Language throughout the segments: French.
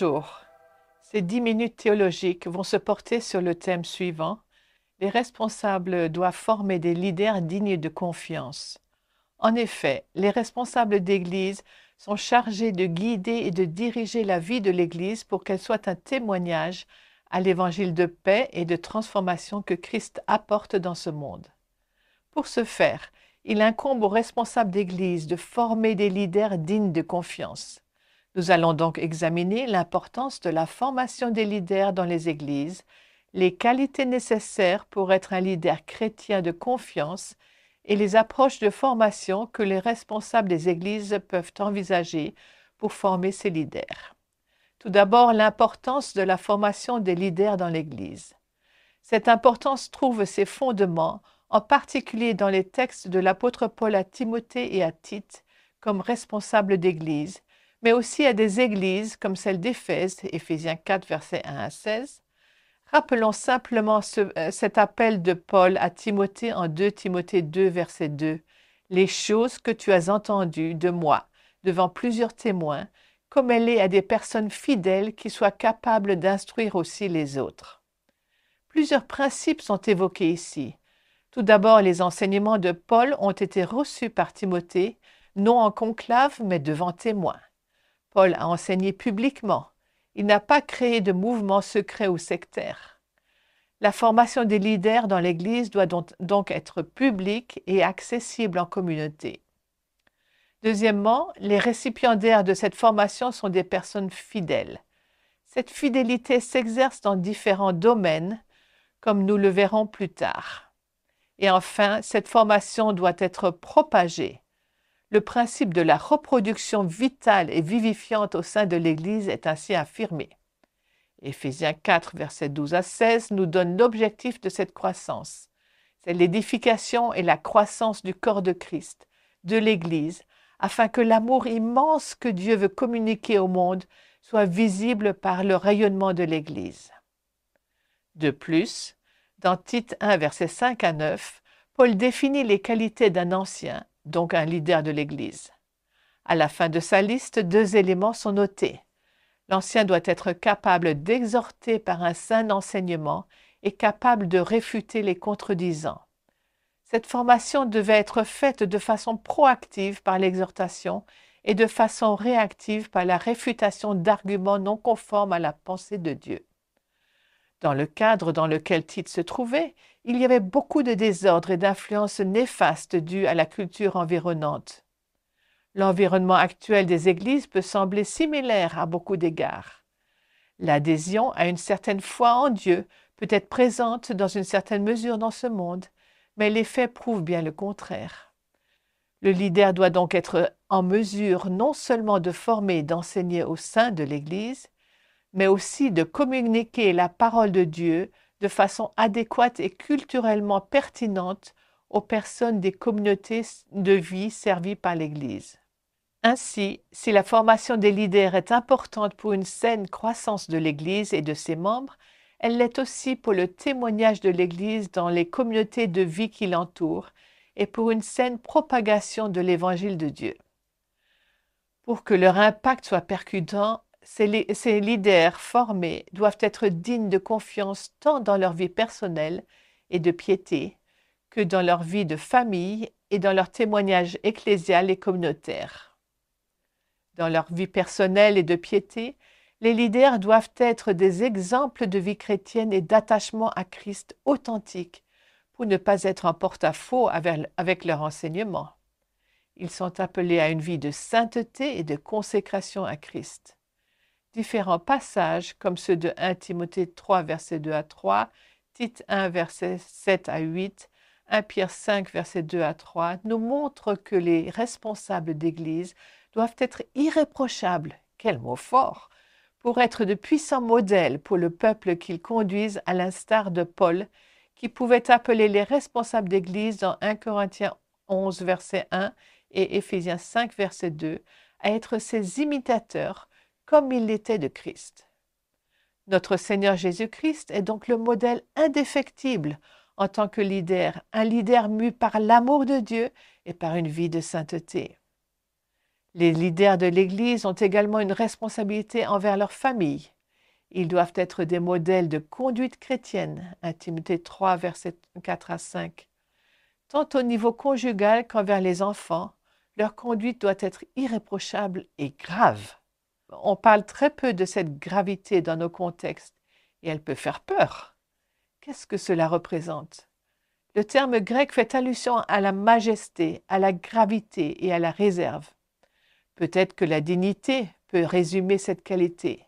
Bonjour. Ces dix minutes théologiques vont se porter sur le thème suivant. Les responsables doivent former des leaders dignes de confiance. En effet, les responsables d'Église sont chargés de guider et de diriger la vie de l'Église pour qu'elle soit un témoignage à l'évangile de paix et de transformation que Christ apporte dans ce monde. Pour ce faire, il incombe aux responsables d'Église de former des leaders dignes de confiance. Nous allons donc examiner l'importance de la formation des leaders dans les églises, les qualités nécessaires pour être un leader chrétien de confiance et les approches de formation que les responsables des églises peuvent envisager pour former ces leaders. Tout d'abord, l'importance de la formation des leaders dans l'Église. Cette importance trouve ses fondements en particulier dans les textes de l'apôtre Paul à Timothée et à Tite comme responsables d'Église, mais aussi à des églises comme celle d'Éphèse, Éphésiens 4, versets 1 à 16. Rappelons simplement euh, cet appel de Paul à Timothée en 2 Timothée 2, verset 2. Les choses que tu as entendues de moi devant plusieurs témoins, comme elle est à des personnes fidèles qui soient capables d'instruire aussi les autres. Plusieurs principes sont évoqués ici. Tout d'abord, les enseignements de Paul ont été reçus par Timothée, non en conclave, mais devant témoins. Paul a enseigné publiquement. Il n'a pas créé de mouvement secret ou sectaire. La formation des leaders dans l'Église doit donc être publique et accessible en communauté. Deuxièmement, les récipiendaires de cette formation sont des personnes fidèles. Cette fidélité s'exerce dans différents domaines, comme nous le verrons plus tard. Et enfin, cette formation doit être propagée le principe de la reproduction vitale et vivifiante au sein de l'Église est ainsi affirmé. Éphésiens 4, versets 12 à 16 nous donne l'objectif de cette croissance. C'est l'édification et la croissance du corps de Christ, de l'Église, afin que l'amour immense que Dieu veut communiquer au monde soit visible par le rayonnement de l'Église. De plus, dans Tite 1, versets 5 à 9, Paul définit les qualités d'un ancien donc un leader de l'Église. À la fin de sa liste, deux éléments sont notés. L'ancien doit être capable d'exhorter par un saint enseignement et capable de réfuter les contredisants. Cette formation devait être faite de façon proactive par l'exhortation et de façon réactive par la réfutation d'arguments non conformes à la pensée de Dieu. Dans le cadre dans lequel Tite se trouvait, il y avait beaucoup de désordre et d'influences néfastes dues à la culture environnante. L'environnement actuel des églises peut sembler similaire à beaucoup d'égards. L'adhésion à une certaine foi en Dieu peut être présente dans une certaine mesure dans ce monde, mais les faits prouvent bien le contraire. Le leader doit donc être en mesure non seulement de former et d'enseigner au sein de l'Église, mais aussi de communiquer la parole de Dieu de façon adéquate et culturellement pertinente aux personnes des communautés de vie servies par l'Église. Ainsi, si la formation des leaders est importante pour une saine croissance de l'Église et de ses membres, elle l'est aussi pour le témoignage de l'Église dans les communautés de vie qui l'entourent et pour une saine propagation de l'Évangile de Dieu. Pour que leur impact soit percutant, ces, leaders formés doivent être dignes de confiance tant dans leur vie personnelle et de piété que dans leur vie de famille et dans leur témoignage ecclésial et communautaire. Dans leur vie personnelle et de piété, les leaders doivent être des exemples de vie chrétienne et d'attachement à Christ authentique pour ne pas être en porte-à-faux avec leur enseignement. Ils sont appelés à une vie de sainteté et de consécration à Christ différents passages comme ceux de 1 Timothée 3, verset 2 à 3, Tite 1, verset 7 à 8, 1 Pierre 5, verset 2 à 3, nous montrent que les responsables d'Église doivent être irréprochables, quel mot fort, pour être de puissants modèles pour le peuple qu'ils conduisent à l'instar de Paul, qui pouvait appeler les responsables d'Église dans 1 Corinthiens 11, verset 1 et Éphésiens 5, verset 2, à être ses imitateurs comme il l'était de Christ. Notre Seigneur Jésus-Christ est donc le modèle indéfectible en tant que leader, un leader mu par l'amour de Dieu et par une vie de sainteté. Les leaders de l'Église ont également une responsabilité envers leur famille. Ils doivent être des modèles de conduite chrétienne. Intimité 3, versets 4 à 5. Tant au niveau conjugal qu'envers les enfants, leur conduite doit être irréprochable et grave. On parle très peu de cette gravité dans nos contextes et elle peut faire peur. Qu'est-ce que cela représente? Le terme grec fait allusion à la majesté, à la gravité et à la réserve. Peut-être que la dignité peut résumer cette qualité.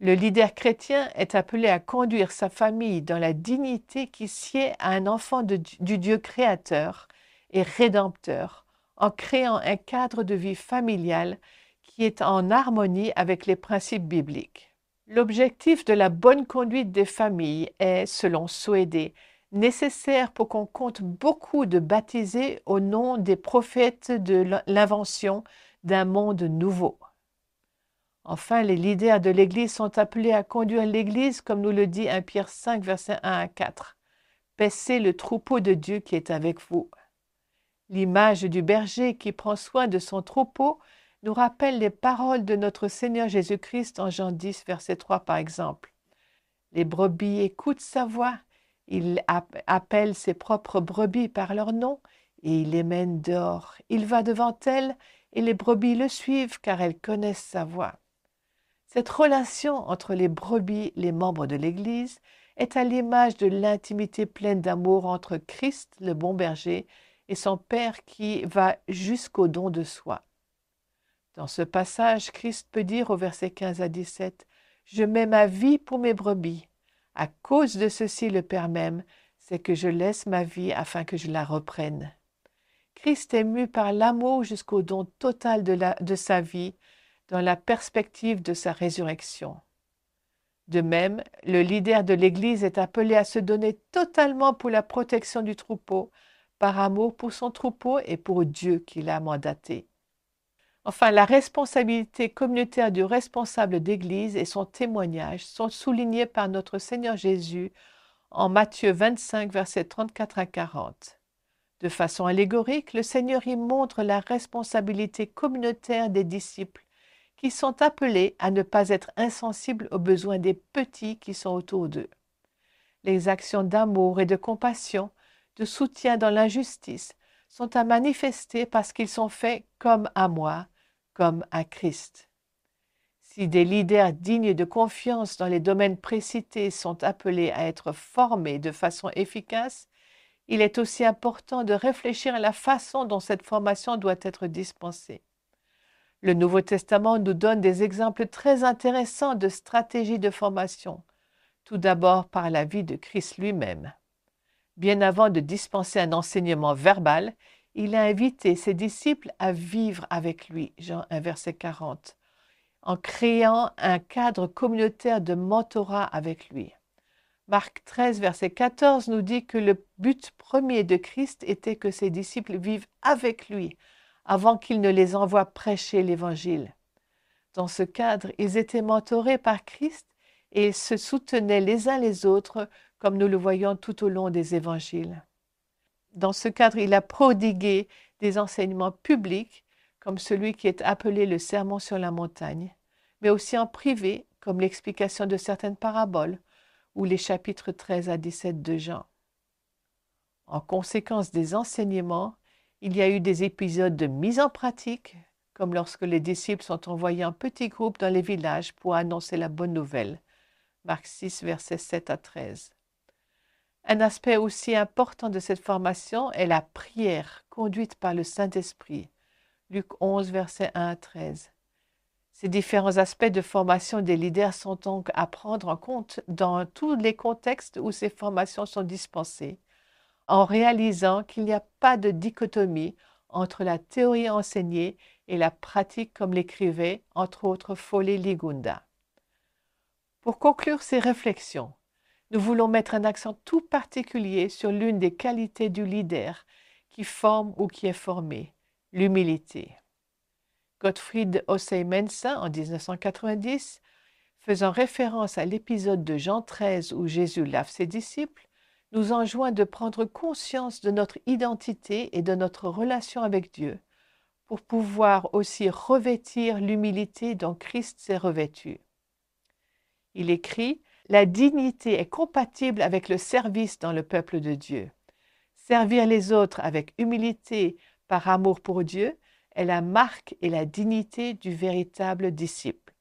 Le leader chrétien est appelé à conduire sa famille dans la dignité qui sied à un enfant du Dieu créateur et rédempteur, en créant un cadre de vie familial qui est en harmonie avec les principes bibliques. L'objectif de la bonne conduite des familles est, selon Soédé, nécessaire pour qu'on compte beaucoup de baptisés au nom des prophètes de l'invention d'un monde nouveau. Enfin, les leaders de l'Église sont appelés à conduire l'Église, comme nous le dit 1 Pierre 5, versets 1 à 4. Paissez le troupeau de Dieu qui est avec vous. L'image du berger qui prend soin de son troupeau nous rappelle les paroles de notre Seigneur Jésus-Christ en Jean 10, verset 3 par exemple. Les brebis écoutent sa voix, il appelle ses propres brebis par leur nom et il les mène dehors. Il va devant elles et les brebis le suivent car elles connaissent sa voix. Cette relation entre les brebis, les membres de l'Église, est à l'image de l'intimité pleine d'amour entre Christ, le bon berger, et son Père qui va jusqu'au don de soi. Dans ce passage, Christ peut dire au verset 15 à 17, Je mets ma vie pour mes brebis. À cause de ceci, le Père même, c'est que je laisse ma vie afin que je la reprenne. Christ est mu par l'amour jusqu'au don total de, de sa vie dans la perspective de sa résurrection. De même, le leader de l'Église est appelé à se donner totalement pour la protection du troupeau, par amour pour son troupeau et pour Dieu qui l'a mandaté. Enfin, la responsabilité communautaire du responsable d'Église et son témoignage sont soulignés par notre Seigneur Jésus en Matthieu 25, versets 34 à 40. De façon allégorique, le Seigneur y montre la responsabilité communautaire des disciples qui sont appelés à ne pas être insensibles aux besoins des petits qui sont autour d'eux. Les actions d'amour et de compassion, de soutien dans l'injustice, sont à manifester parce qu'ils sont faits comme à moi, comme à Christ. Si des leaders dignes de confiance dans les domaines précités sont appelés à être formés de façon efficace, il est aussi important de réfléchir à la façon dont cette formation doit être dispensée. Le Nouveau Testament nous donne des exemples très intéressants de stratégies de formation, tout d'abord par la vie de Christ lui-même. Bien avant de dispenser un enseignement verbal, il a invité ses disciples à vivre avec lui, Jean 1 verset 40, en créant un cadre communautaire de mentorat avec lui. Marc 13, verset 14 nous dit que le but premier de Christ était que ses disciples vivent avec lui avant qu'il ne les envoie prêcher l'Évangile. Dans ce cadre, ils étaient mentorés par Christ et se soutenaient les uns les autres comme nous le voyons tout au long des évangiles. Dans ce cadre, il a prodigué des enseignements publics comme celui qui est appelé le Sermon sur la montagne, mais aussi en privé comme l'explication de certaines paraboles ou les chapitres 13 à 17 de Jean. En conséquence des enseignements, il y a eu des épisodes de mise en pratique, comme lorsque les disciples sont envoyés en petits groupes dans les villages pour annoncer la bonne nouvelle. Marc 6, versets 7 à 13. Un aspect aussi important de cette formation est la prière conduite par le Saint-Esprit. Luc 11, versets 1 à 13. Ces différents aspects de formation des leaders sont donc à prendre en compte dans tous les contextes où ces formations sont dispensées, en réalisant qu'il n'y a pas de dichotomie entre la théorie enseignée et la pratique comme l'écrivait entre autres Foley Ligunda. Pour conclure ces réflexions, nous voulons mettre un accent tout particulier sur l'une des qualités du leader qui forme ou qui est formé, l'humilité. Gottfried Hossei Mensa, en 1990, faisant référence à l'épisode de Jean 13 où Jésus lave ses disciples, nous enjoint de prendre conscience de notre identité et de notre relation avec Dieu, pour pouvoir aussi revêtir l'humilité dont Christ s'est revêtu. Il écrit, La dignité est compatible avec le service dans le peuple de Dieu. Servir les autres avec humilité par amour pour Dieu est la marque et la dignité du véritable disciple.